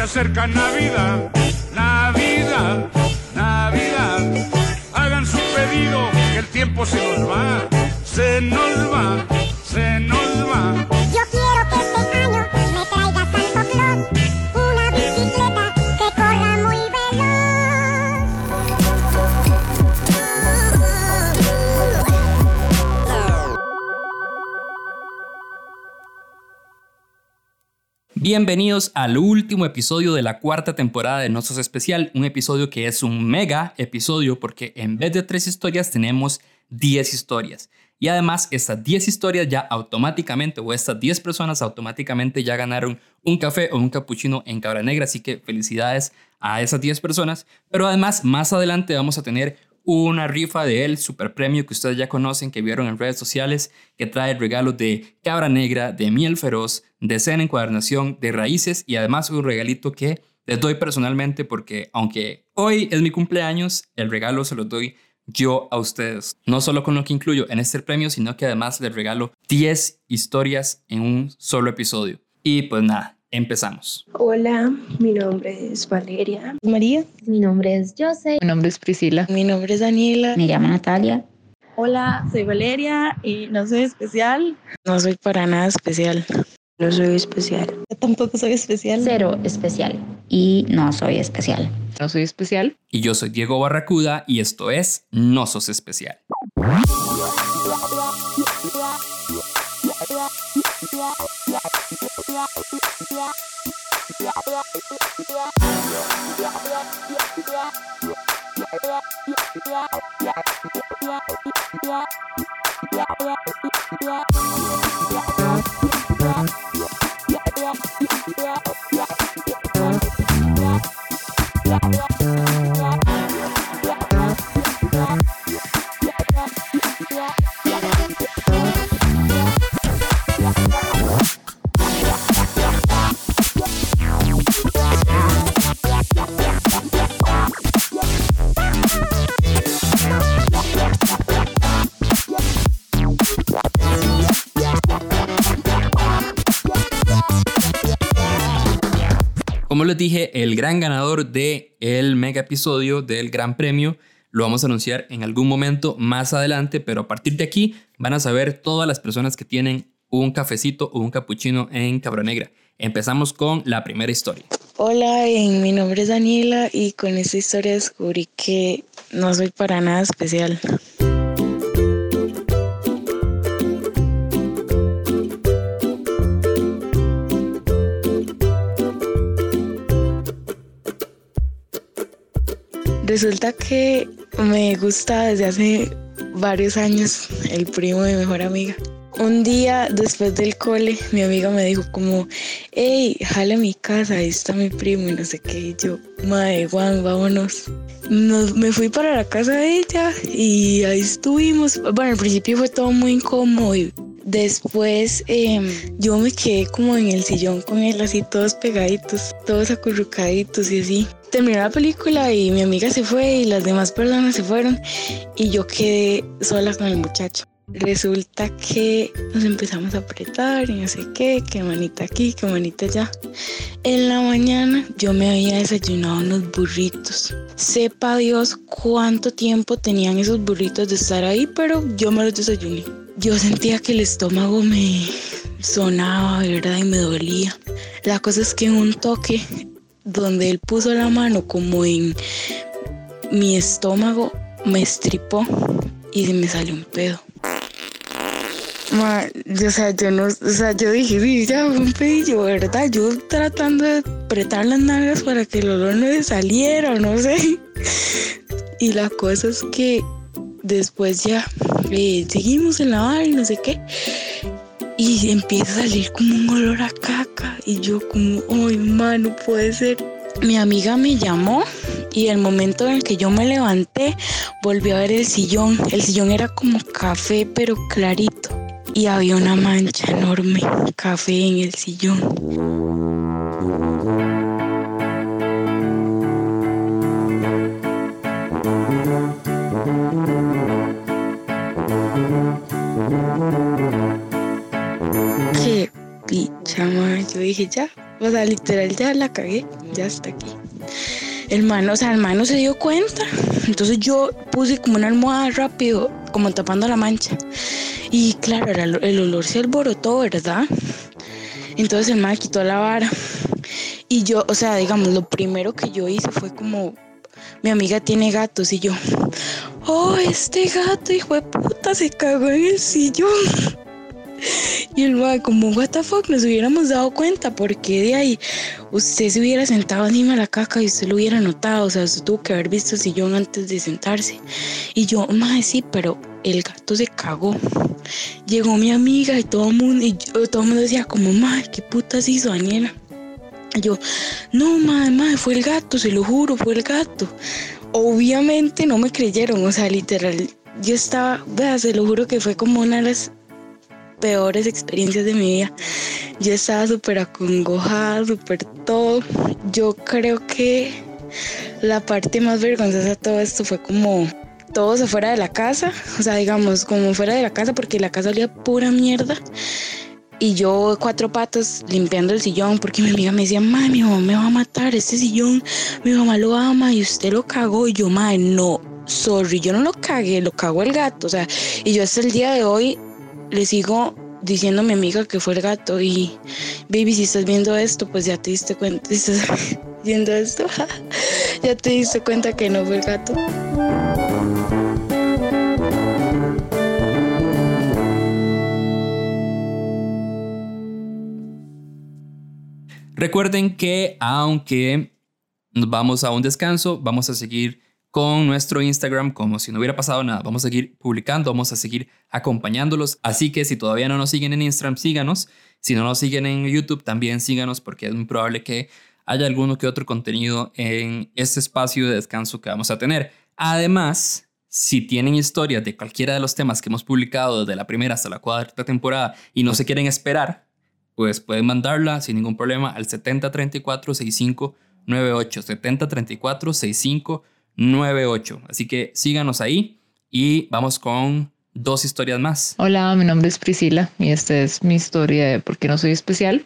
se acerca Navidad, Navidad, Navidad. Hagan su pedido, que el tiempo se nos va, se nos va, Bienvenidos al último episodio de la cuarta temporada de No Sos Especial, un episodio que es un mega episodio porque en vez de tres historias tenemos 10 historias. Y además estas 10 historias ya automáticamente, o estas 10 personas automáticamente ya ganaron un café o un capuchino en Cabra Negra, así que felicidades a esas 10 personas. Pero además más adelante vamos a tener una rifa de el super premio que ustedes ya conocen, que vieron en redes sociales, que trae regalos de cabra negra, de miel feroz, de cena encuadernación, de raíces y además un regalito que les doy personalmente porque aunque hoy es mi cumpleaños, el regalo se lo doy yo a ustedes. No solo con lo que incluyo en este premio, sino que además les regalo 10 historias en un solo episodio. Y pues nada, empezamos. Hola, mi nombre es Valeria. María. Mi nombre es Jose. Mi nombre es Priscila. Mi nombre es Daniela. Me llamo Natalia. Hola, soy Valeria y no soy especial. No soy para nada especial. No soy especial. Yo tampoco soy especial. Cero especial. Y no soy especial. No soy especial. Y yo soy Diego Barracuda y esto es No Sos Especial. Como dije, el gran ganador de el mega episodio del Gran Premio lo vamos a anunciar en algún momento más adelante, pero a partir de aquí van a saber todas las personas que tienen un cafecito o un capuchino en Cabra Negra. Empezamos con la primera historia. Hola, eh, mi nombre es Daniela y con esta historia descubrí que no soy para nada especial. Resulta que me gusta desde hace varios años el primo de mi mejor amiga. Un día después del cole, mi amiga me dijo como, hey, jale a mi casa, ahí está mi primo y no sé qué. Y yo, madre, Juan, vámonos. Nos, me fui para la casa de ella y ahí estuvimos. Bueno, al principio fue todo muy incómodo y después eh, yo me quedé como en el sillón con él, así todos pegaditos, todos acurrucaditos y así. Terminó la película y mi amiga se fue y las demás personas se fueron y yo quedé sola con el muchacho. Resulta que nos empezamos a apretar y no sé qué, que manita aquí, que manita allá. En la mañana yo me había desayunado unos burritos. Sepa Dios cuánto tiempo tenían esos burritos de estar ahí, pero yo me los desayuné. Yo sentía que el estómago me sonaba, ¿verdad? Y me dolía. La cosa es que en un toque donde él puso la mano como en mi estómago, me estripó y se me salió un pedo. Yo, o sea, yo no, o sea, yo dije, sí, ya fue un pedillo, ¿verdad? Yo tratando de apretar las nalgas para que el olor no le saliera, no sé. Y la cosa es que después ya eh, seguimos en la bar y no sé qué. Y empieza a salir como un olor a caca. Y yo como, ay, man, no puede ser. Mi amiga me llamó y el momento en el que yo me levanté, volví a ver el sillón. El sillón era como café, pero clarito. Y había una mancha enorme, café en el sillón. Dije, ya, O sea, literal ya la cagué, ya está aquí. El man, o sea, el man no se dio cuenta. Entonces yo puse como una almohada rápido, como tapando la mancha. Y claro, era el, olor se alborotó, ¿verdad? Entonces el man quitó la vara. Y yo, o sea, digamos, lo primero que yo hice fue como, mi amiga tiene gatos y yo, oh, este gato, hijo de puta, se cagó en el sillón. Y el man, como, what the nos hubiéramos dado cuenta, porque de ahí usted se hubiera sentado encima de la caca y usted lo hubiera notado, o sea, usted tuvo que haber visto el sillón antes de sentarse. Y yo, madre, sí, pero el gato se cagó. Llegó mi amiga y todo el mundo, y todo el mundo decía como, madre, qué putas hizo Daniela. Y yo, no, madre, madre, fue el gato, se lo juro, fue el gato. Obviamente no me creyeron, o sea, literal, yo estaba, vea, se lo juro que fue como una de las peores experiencias de mi vida. Yo estaba súper acongojada, súper todo. Yo creo que la parte más vergonzosa de todo esto fue como todos afuera de la casa, o sea, digamos, como fuera de la casa, porque la casa olía pura mierda. Y yo cuatro patas limpiando el sillón porque mi amiga me decía, mami, mi mamá me va a matar, este sillón, mi mamá lo ama y usted lo cagó. Y yo, madre, no, sorry, yo no lo cagué, lo cagó el gato. O sea, y yo hasta el día de hoy le sigo diciendo a mi amiga que fue el gato. Y, baby, si estás viendo esto, pues ya te diste cuenta, si estás viendo esto, ya te diste cuenta que no fue el gato. Recuerden que aunque nos vamos a un descanso, vamos a seguir con nuestro Instagram como si no hubiera pasado nada. Vamos a seguir publicando, vamos a seguir acompañándolos. Así que si todavía no nos siguen en Instagram, síganos. Si no nos siguen en YouTube, también síganos porque es muy probable que haya alguno que otro contenido en este espacio de descanso que vamos a tener. Además, si tienen historias de cualquiera de los temas que hemos publicado desde la primera hasta la cuarta temporada y no se quieren esperar, pues pueden mandarla sin ningún problema al 7034-6598. 7034-6598. Así que síganos ahí y vamos con dos historias más. Hola, mi nombre es Priscila y esta es mi historia de por qué no soy especial.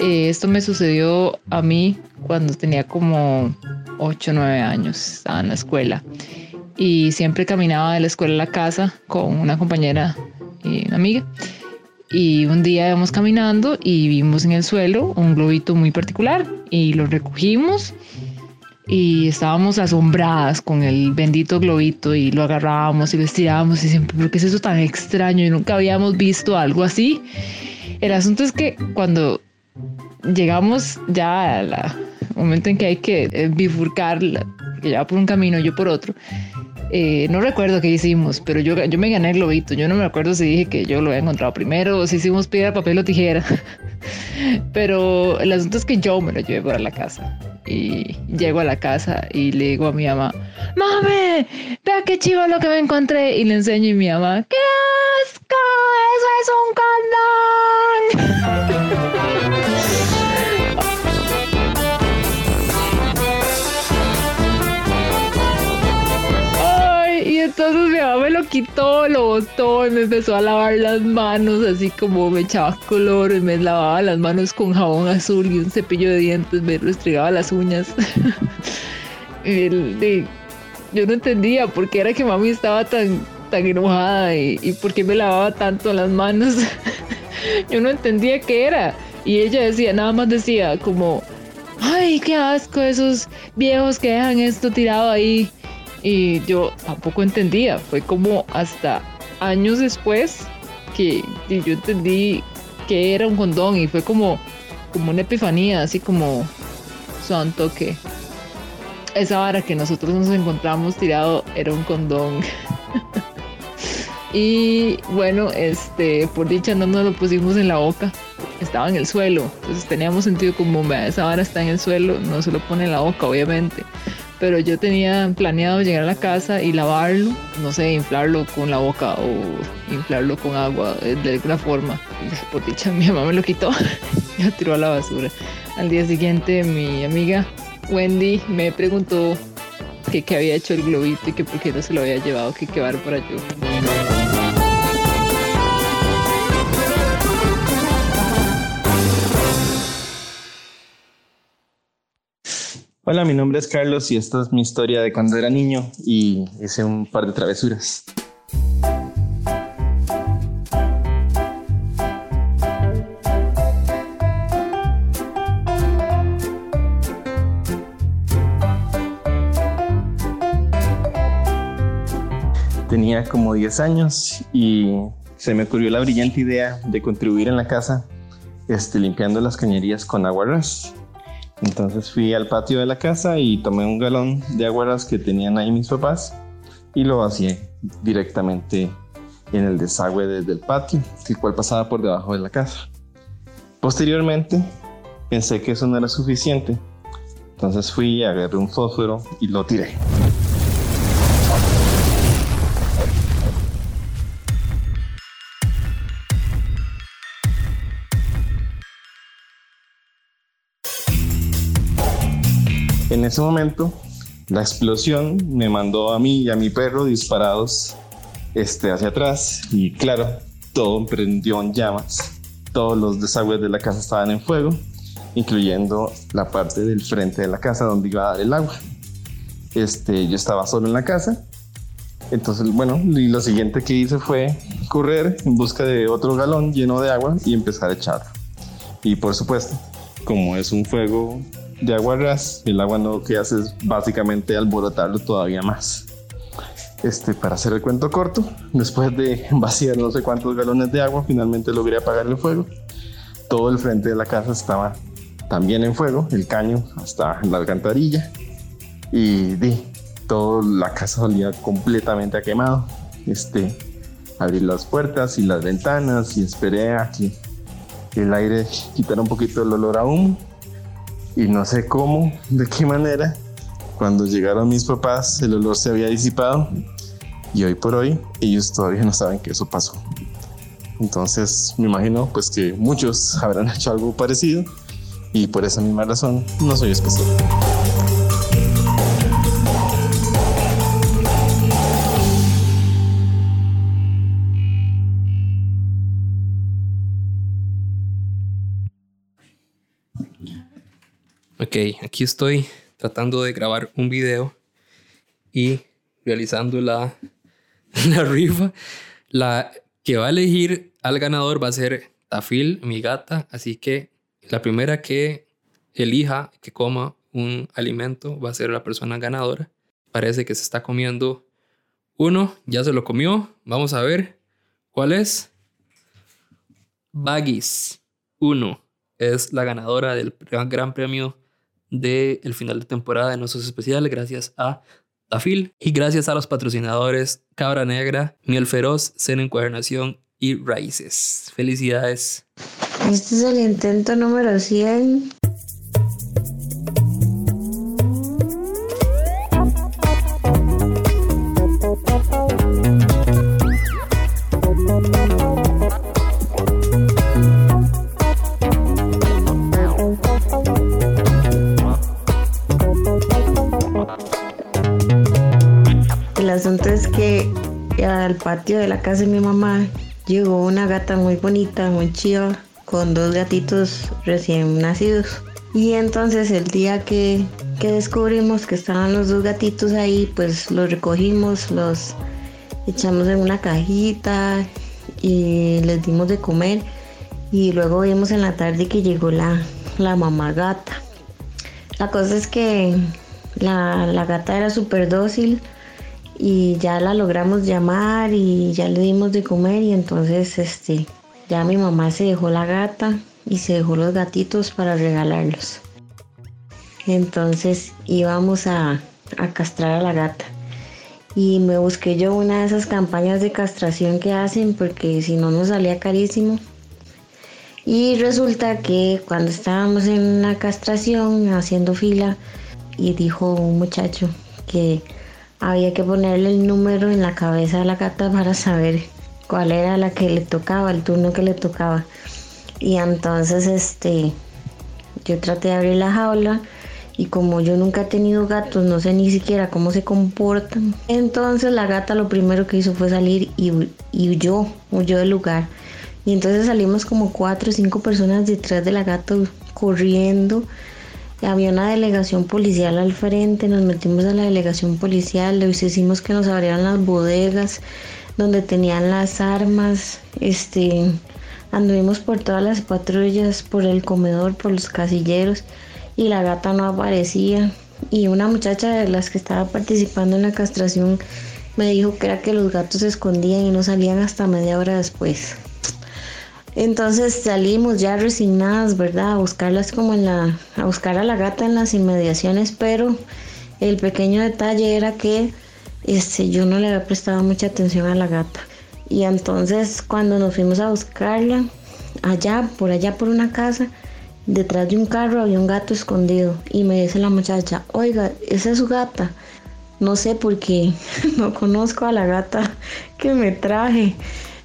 Eh, esto me sucedió a mí cuando tenía como 8 o 9 años, estaba en la escuela y siempre caminaba de la escuela a la casa con una compañera y una amiga. Y un día íbamos caminando y vimos en el suelo un globito muy particular y lo recogimos y estábamos asombradas con el bendito globito y lo agarrábamos y lo estirábamos y siempre, ¿por qué es eso tan extraño? Y nunca habíamos visto algo así. El asunto es que cuando llegamos ya al momento en que hay que eh, bifurcar, que ya por un camino, yo por otro, eh, no recuerdo qué hicimos, pero yo, yo me gané el globito. Yo no me acuerdo si dije que yo lo había encontrado primero o si hicimos piedra, papel o tijera. pero el asunto es que yo me lo llevé para la casa. Y llego a la casa y le digo a mi mamá, mami, vea qué chivo lo que me encontré. Y le enseño y mi mamá, ¡qué asco! ¡Eso es un condón! entonces mi mamá me lo quitó, lo botó y me empezó a lavar las manos, así como me echaba color, me lavaba las manos con jabón azul y un cepillo de dientes, me restregaba las uñas. Yo no entendía por qué era que mami estaba tan, tan enojada y, y por qué me lavaba tanto las manos. yo no entendía qué era. Y ella decía, nada más decía como, ay, qué asco esos viejos que dejan esto tirado ahí. Y yo tampoco entendía. Fue como hasta años después que yo entendí que era un condón y fue como, como una epifanía, así como santo que esa vara que nosotros nos encontramos tirado era un condón. y bueno, este, por dicha no nos lo pusimos en la boca, estaba en el suelo. Entonces teníamos sentido como, esa vara está en el suelo, no se lo pone en la boca, obviamente. Pero yo tenía planeado llegar a la casa y lavarlo, no sé, inflarlo con la boca o inflarlo con agua eh, de alguna forma. Por dicha, mi mamá me lo quitó y lo tiró a la basura. Al día siguiente, mi amiga Wendy me preguntó que qué había hecho el globito y que por qué no se lo había llevado, que qué para yo. Hola, mi nombre es Carlos y esta es mi historia de cuando era niño y hice un par de travesuras. Tenía como 10 años y se me ocurrió la brillante idea de contribuir en la casa este, limpiando las cañerías con agua ras. Entonces fui al patio de la casa y tomé un galón de aguaras que tenían ahí mis papás y lo vacié directamente en el desagüe desde el patio, el cual pasaba por debajo de la casa. Posteriormente pensé que eso no era suficiente, entonces fui, agarré un fósforo y lo tiré. En ese momento, la explosión me mandó a mí y a mi perro disparados este, hacia atrás y claro, todo prendió en llamas. Todos los desagües de la casa estaban en fuego, incluyendo la parte del frente de la casa donde iba a dar el agua. Este, yo estaba solo en la casa. Entonces, bueno, y lo siguiente que hice fue correr en busca de otro galón lleno de agua y empezar a echarlo. Y por supuesto, como es un fuego de agua ras, el agua no que hace es básicamente alborotarlo todavía más. Este, para hacer el cuento corto, después de vaciar no sé cuántos galones de agua, finalmente logré apagar el fuego. Todo el frente de la casa estaba también en fuego, el caño hasta la alcantarilla. Y di, toda la casa salía completamente a quemado. Este, abrí las puertas y las ventanas y esperé a que el aire quitara un poquito el olor a y no sé cómo, de qué manera, cuando llegaron mis papás el olor se había disipado y hoy por hoy ellos todavía no saben que eso pasó. Entonces me imagino pues que muchos habrán hecho algo parecido y por esa misma razón no soy especial. Ok, aquí estoy tratando de grabar un video y realizando la, la rifa. La que va a elegir al ganador va a ser Tafil, mi gata. Así que la primera que elija que coma un alimento va a ser la persona ganadora. Parece que se está comiendo uno, ya se lo comió. Vamos a ver cuál es. Baggies 1 es la ganadora del gran premio del final de temporada de nuestros especiales, gracias a Tafil y gracias a los patrocinadores Cabra Negra, Miel Feroz, Cena Encuadernación y Raíces. Felicidades. Este es el intento número 100. Patio de la casa de mi mamá llegó una gata muy bonita, muy chiva, con dos gatitos recién nacidos. Y entonces el día que, que descubrimos que estaban los dos gatitos ahí, pues los recogimos, los echamos en una cajita y les dimos de comer. Y luego vimos en la tarde que llegó la, la mamá gata. La cosa es que la, la gata era súper dócil y ya la logramos llamar y ya le dimos de comer y entonces este ya mi mamá se dejó la gata y se dejó los gatitos para regalarlos. Entonces íbamos a, a castrar a la gata. Y me busqué yo una de esas campañas de castración que hacen porque si no nos salía carísimo. Y resulta que cuando estábamos en la castración haciendo fila y dijo un muchacho que había que ponerle el número en la cabeza de la gata para saber cuál era la que le tocaba, el turno que le tocaba. Y entonces este yo traté de abrir la jaula y como yo nunca he tenido gatos, no sé ni siquiera cómo se comportan. Entonces la gata lo primero que hizo fue salir y, y huyó, huyó del lugar. Y entonces salimos como cuatro o cinco personas detrás de la gata corriendo. Había una delegación policial al frente, nos metimos a la delegación policial, les hicimos que nos abrieran las bodegas donde tenían las armas, este, anduvimos por todas las patrullas, por el comedor, por los casilleros y la gata no aparecía. Y una muchacha de las que estaba participando en la castración me dijo que era que los gatos se escondían y no salían hasta media hora después. Entonces salimos ya resignadas, ¿verdad? A buscarlas como en la, a buscar a la gata en las inmediaciones, pero el pequeño detalle era que este, yo no le había prestado mucha atención a la gata. Y entonces cuando nos fuimos a buscarla, allá, por allá por una casa, detrás de un carro había un gato escondido. Y me dice la muchacha, oiga, esa es su gata. No sé por qué, no conozco a la gata que me traje.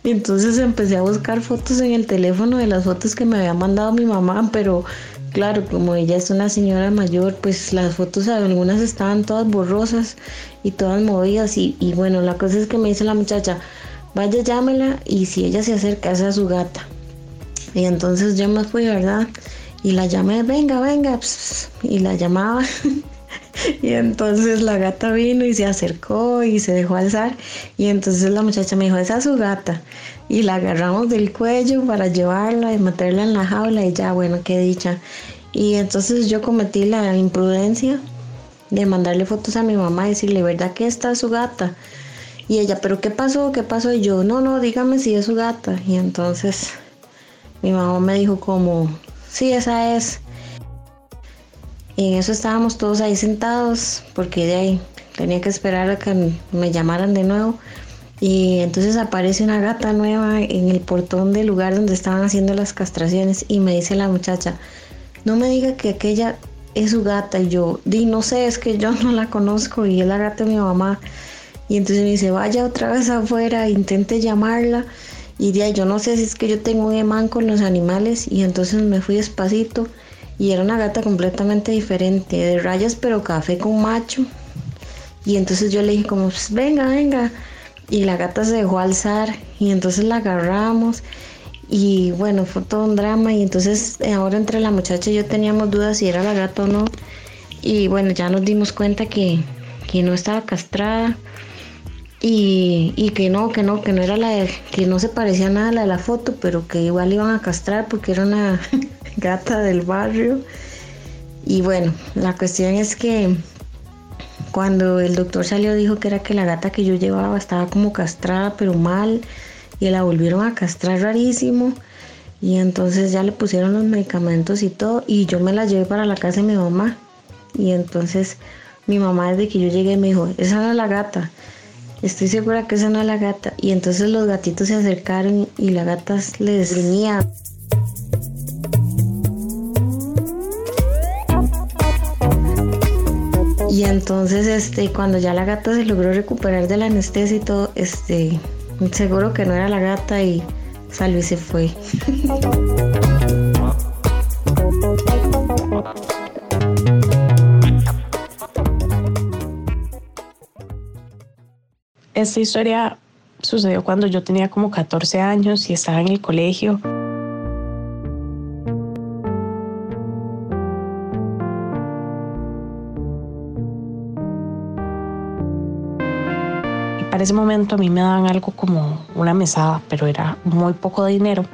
Entonces empecé a buscar fotos en el teléfono de las fotos que me había mandado mi mamá, pero claro, como ella es una señora mayor, pues las fotos algunas estaban todas borrosas y todas movidas y, bueno, la cosa es que me dice la muchacha, vaya llámela y si ella se acerca, es su gata. Y entonces yo me fui, ¿verdad? Y la llamé, venga, venga, y la llamaba. Y entonces la gata vino y se acercó y se dejó alzar. Y entonces la muchacha me dijo, esa es su gata. Y la agarramos del cuello para llevarla y meterla en la jaula y ya, bueno, qué dicha. Y entonces yo cometí la imprudencia de mandarle fotos a mi mamá y decirle, ¿verdad que esta es su gata? Y ella, ¿pero qué pasó? ¿Qué pasó? Y yo, no, no, dígame si es su gata. Y entonces mi mamá me dijo como, sí, esa es. Y en eso estábamos todos ahí sentados, porque de ahí tenía que esperar a que me llamaran de nuevo. Y entonces aparece una gata nueva en el portón del lugar donde estaban haciendo las castraciones y me dice la muchacha, no me diga que aquella es su gata. Y yo, di, no sé, es que yo no la conozco y es la gata de mi mamá. Y entonces me dice, vaya otra vez afuera, intente llamarla. Y de ahí yo no sé si es que yo tengo un imán con los animales. Y entonces me fui despacito y era una gata completamente diferente, de rayas pero café con macho. Y entonces yo le dije como, pues venga, venga. Y la gata se dejó alzar y entonces la agarramos. Y bueno, fue todo un drama. Y entonces eh, ahora entre la muchacha y yo teníamos dudas si era la gata o no. Y bueno, ya nos dimos cuenta que, que no estaba castrada. Y, y, que no, que no, que no era la de, que no se parecía nada a la de la foto, pero que igual iban a castrar porque era una gata del barrio. Y bueno, la cuestión es que cuando el doctor salió dijo que era que la gata que yo llevaba estaba como castrada pero mal y la volvieron a castrar rarísimo. Y entonces ya le pusieron los medicamentos y todo y yo me la llevé para la casa de mi mamá. Y entonces mi mamá desde que yo llegué me dijo, esa es la gata, estoy segura que esa no es la gata y entonces los gatitos se acercaron y la gata les gruñía. Y entonces, este, cuando ya la gata se logró recuperar de la anestesia y todo, este, seguro que no era la gata y salió y se fue. Esta historia sucedió cuando yo tenía como 14 años y estaba en el colegio. para ese momento a mí me daban algo como una mesada, pero era muy poco dinero.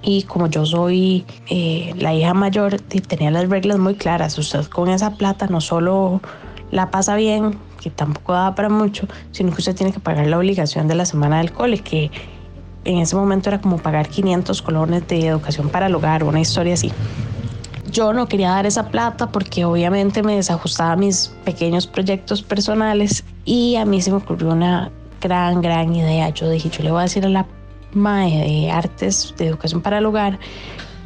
Y como yo soy eh, la hija mayor, tenía las reglas muy claras. Usted con esa plata no solo la pasa bien, que tampoco da para mucho, sino que usted tiene que pagar la obligación de la semana del cole, que en ese momento era como pagar 500 colones de educación para el hogar, una historia así. Yo no quería dar esa plata porque obviamente me desajustaba mis pequeños proyectos personales y a mí se me ocurrió una gran, gran idea. Yo dije, yo le voy a decir a la MAE de Artes de Educación para el Hogar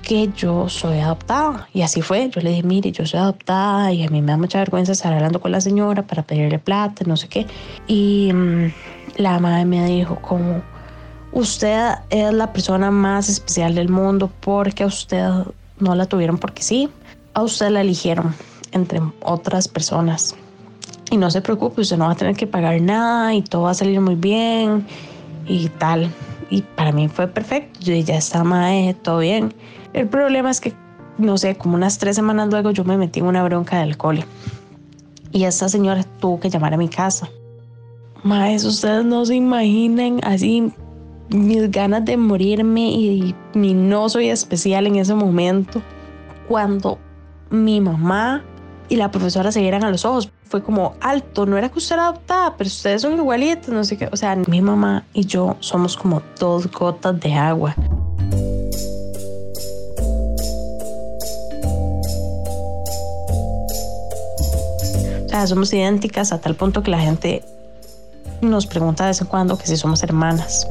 que yo soy adoptada. Y así fue. Yo le dije, mire, yo soy adoptada y a mí me da mucha vergüenza estar hablando con la señora para pedirle plata, no sé qué. Y mm, la madre me dijo como, usted es la persona más especial del mundo porque a usted no la tuvieron porque sí, a usted la eligieron. entre otras personas. Y no se preocupe, usted no va a tener que pagar nada y todo va a salir muy bien y tal. Y para mí fue perfecto. Yo ya está mae, todo bien. El problema es que, no sé, como unas tres semanas luego yo me metí en una bronca del cole. Y esta señora tuvo que llamar a mi casa. Maes, ustedes no se imaginan así mis ganas de morirme y mi no soy especial en ese momento. Cuando mi mamá y la profesora se vieran a los ojos. Fue como alto, no era que usted era adoptada, pero ustedes son igualitos, no sé qué. O sea, mi mamá y yo somos como dos gotas de agua. Sea, somos idénticas a tal punto que la gente nos pregunta de vez en cuando que si somos hermanas.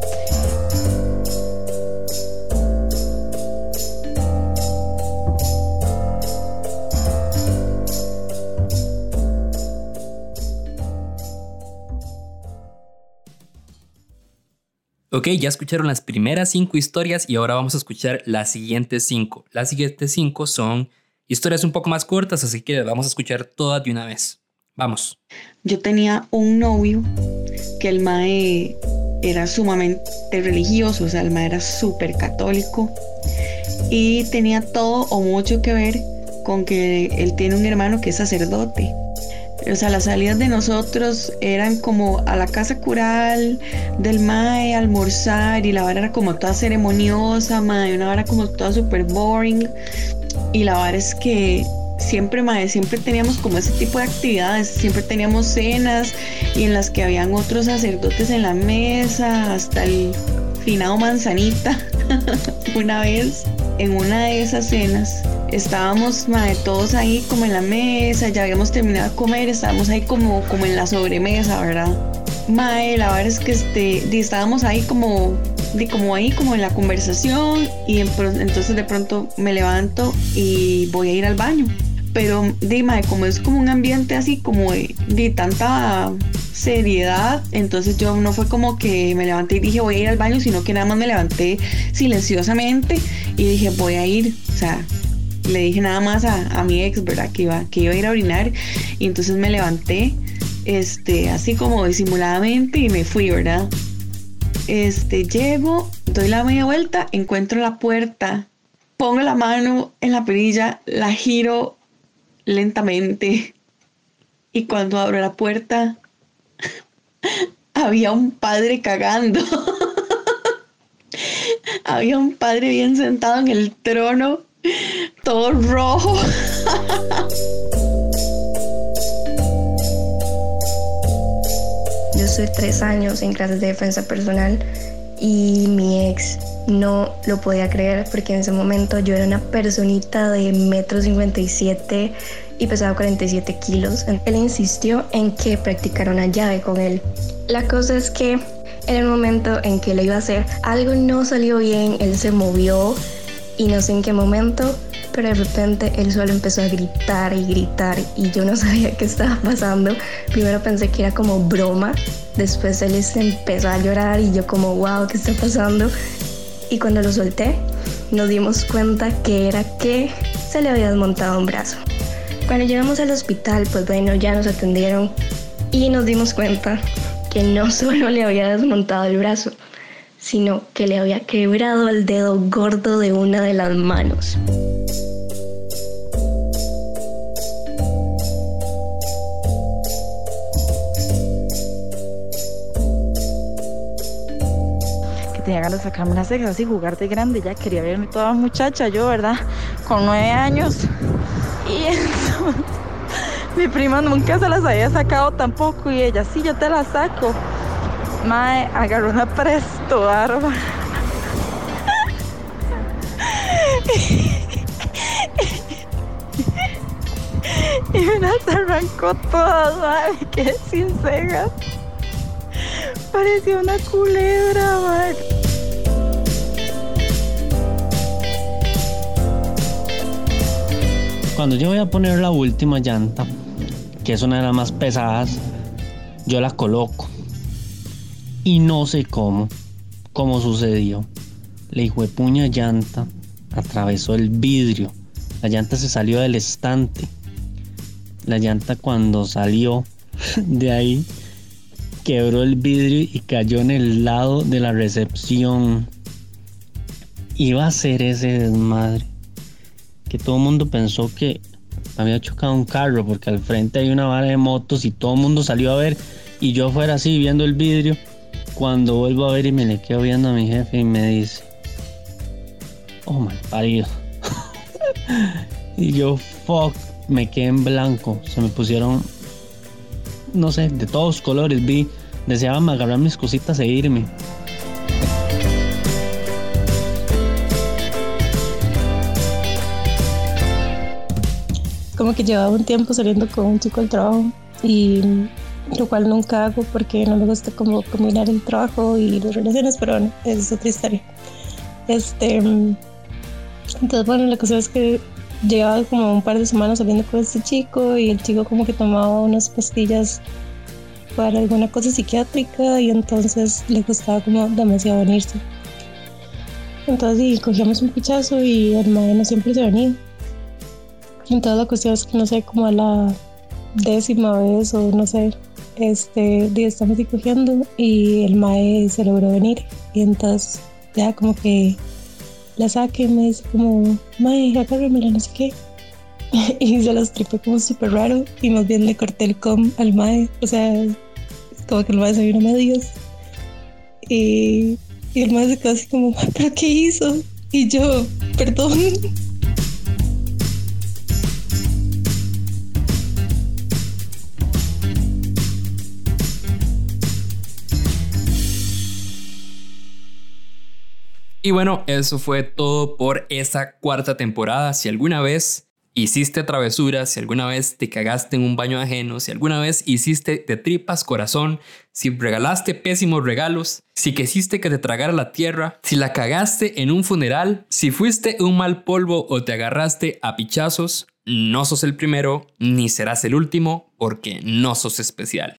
Ok, ya escucharon las primeras cinco historias y ahora vamos a escuchar las siguientes cinco. Las siguientes cinco son historias un poco más cortas, así que vamos a escuchar todas de una vez. Vamos. Yo tenía un novio que el mae era sumamente religioso, o sea, el mae era súper católico y tenía todo o mucho que ver con que él tiene un hermano que es sacerdote. O sea, las salidas de nosotros eran como a la casa cural del mae, almorzar y la vara era como toda ceremoniosa, mae, una vara como toda super boring. Y la vara es que siempre, mae, siempre teníamos como ese tipo de actividades, siempre teníamos cenas y en las que habían otros sacerdotes en la mesa, hasta el finado manzanita. una vez en una de esas cenas estábamos mae, todos ahí como en la mesa, ya habíamos terminado de comer, estábamos ahí como, como en la sobremesa, ¿verdad? Mae, la verdad es que este, estábamos ahí como, de, como ahí como en la conversación y entonces de pronto me levanto y voy a ir al baño. Pero dime, como es como un ambiente así como de, de tanta seriedad, entonces yo no fue como que me levanté y dije voy a ir al baño, sino que nada más me levanté silenciosamente y dije voy a ir, o sea, le dije nada más a, mi ex, ¿verdad? Que iba, que iba a ir a orinar y entonces me levanté, este, así como disimuladamente y me fui, ¿verdad? Este, llego, doy la media vuelta, encuentro la puerta, pongo la mano en la perilla, la giro lentamente y cuando abro la puerta había un padre cagando. había un padre bien sentado en el trono todo rojo. Yo soy tres años en clases de defensa personal y mi ex no lo podía creer porque en ese momento yo era una personita de metro 57 y pesaba 47 kilos. Él insistió en que practicara una llave con él. La cosa es que en el momento en que lo iba a hacer, algo no salió bien, él se movió y no sé en qué momento, pero de repente él solo empezó a gritar y gritar y yo no sabía qué estaba pasando. Primero pensé que era como broma, después él empezó a llorar y yo como, wow, ¿qué está pasando? Y cuando lo solté, nos dimos cuenta que era que se le había desmontado un brazo. Cuando llegamos al hospital, pues bueno, ya nos atendieron y nos dimos cuenta que no solo le había desmontado el brazo, sino que le había quebrado el dedo gordo de una de las manos. Tenía ganas de sacarme unas cejas y jugar de grande, ya quería verme toda muchacha yo, ¿verdad? Con nueve años. Y eso, mi prima nunca se las había sacado tampoco y ella, sí, yo te las saco. Mae agarró una presto barba. y me las arrancó todas, mae, que sin cejas. Parecía una culebra, mae. Cuando yo voy a poner la última llanta, que es una de las más pesadas, yo la coloco y no sé cómo, cómo sucedió. La puña llanta atravesó el vidrio. La llanta se salió del estante. La llanta cuando salió de ahí quebró el vidrio y cayó en el lado de la recepción. Iba a ser ese desmadre. Que todo el mundo pensó que había chocado un carro porque al frente hay una vara de motos y todo el mundo salió a ver y yo fuera así viendo el vidrio. Cuando vuelvo a ver y me le quedo viendo a mi jefe y me dice, oh mal parido. y yo, fuck, me quedé en blanco. Se me pusieron, no sé, de todos colores. Vi, deseaba agarrar mis cositas e irme. Como que llevaba un tiempo saliendo con un chico al trabajo y lo cual nunca hago porque no me gusta como combinar el trabajo y las relaciones, pero bueno, es otra historia. Este, entonces bueno, la cosa es que llevaba como un par de semanas saliendo con este chico y el chico como que tomaba unas pastillas para alguna cosa psiquiátrica y entonces le costaba como demasiado venirse. Entonces cogíamos un pichazo y el madre no siempre se venía. Entonces la cuestión es que no sé, como a la décima vez o no sé, este, día estamos ahí cogiendo y el mae se logró venir y entonces ya como que la saque y me dice como, mae, agárramela, no sé qué. y se las tripé como súper raro y más bien le corté el com al mae, o sea, como que el mae se vino a medios y, y el mae se quedó así como, ¿pero qué hizo? Y yo, perdón. Y bueno, eso fue todo por esta cuarta temporada. Si alguna vez hiciste travesuras, si alguna vez te cagaste en un baño ajeno, si alguna vez hiciste de tripas corazón, si regalaste pésimos regalos, si quisiste que te tragara la tierra, si la cagaste en un funeral, si fuiste un mal polvo o te agarraste a pichazos, no sos el primero ni serás el último porque no sos especial.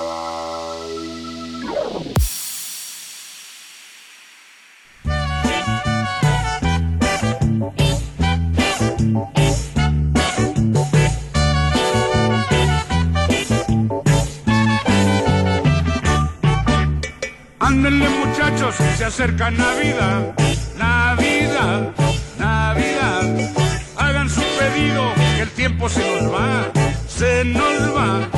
I acerca Navidad, Navidad, Navidad. Hagan su pedido, que el tiempo se nos va, se nos va.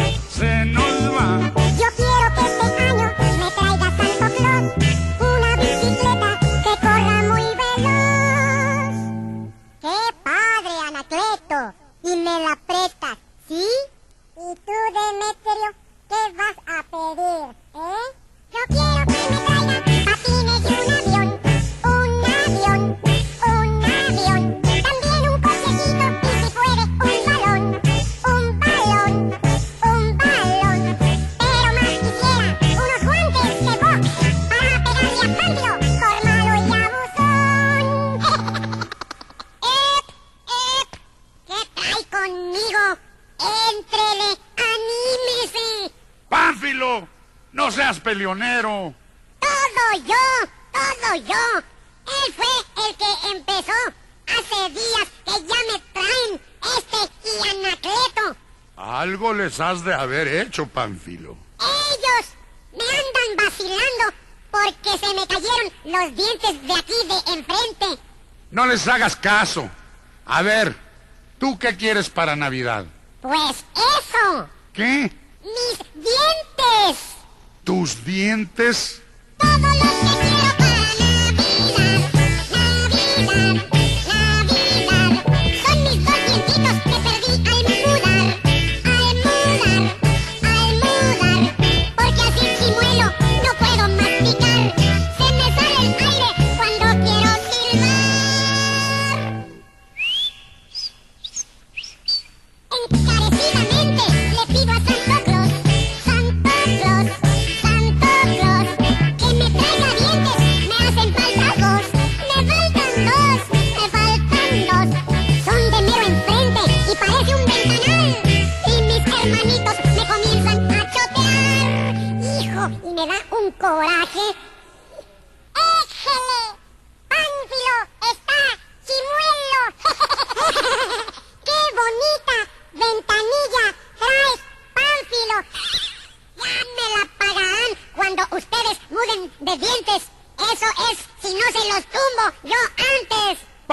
les has de haber hecho, Panfilo? Ellos me andan vacilando porque se me cayeron los dientes de aquí de enfrente. No les hagas caso. A ver, ¿tú qué quieres para Navidad? Pues eso. ¿Qué? Mis dientes. ¿Tus dientes?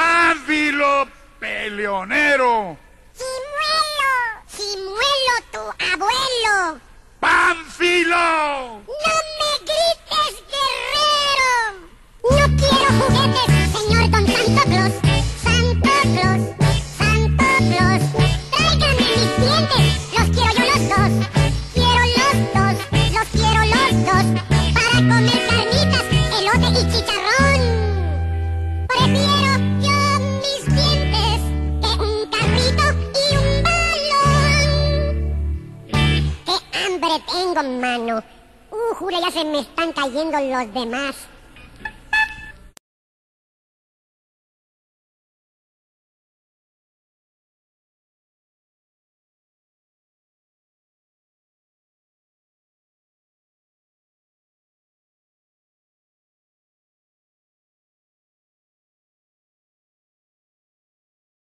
Ávilo peleonero. Simuelo, Simuelo, tu abuelo. Pánfilo. No. mano. Uh, jura, ya se me están cayendo los demás.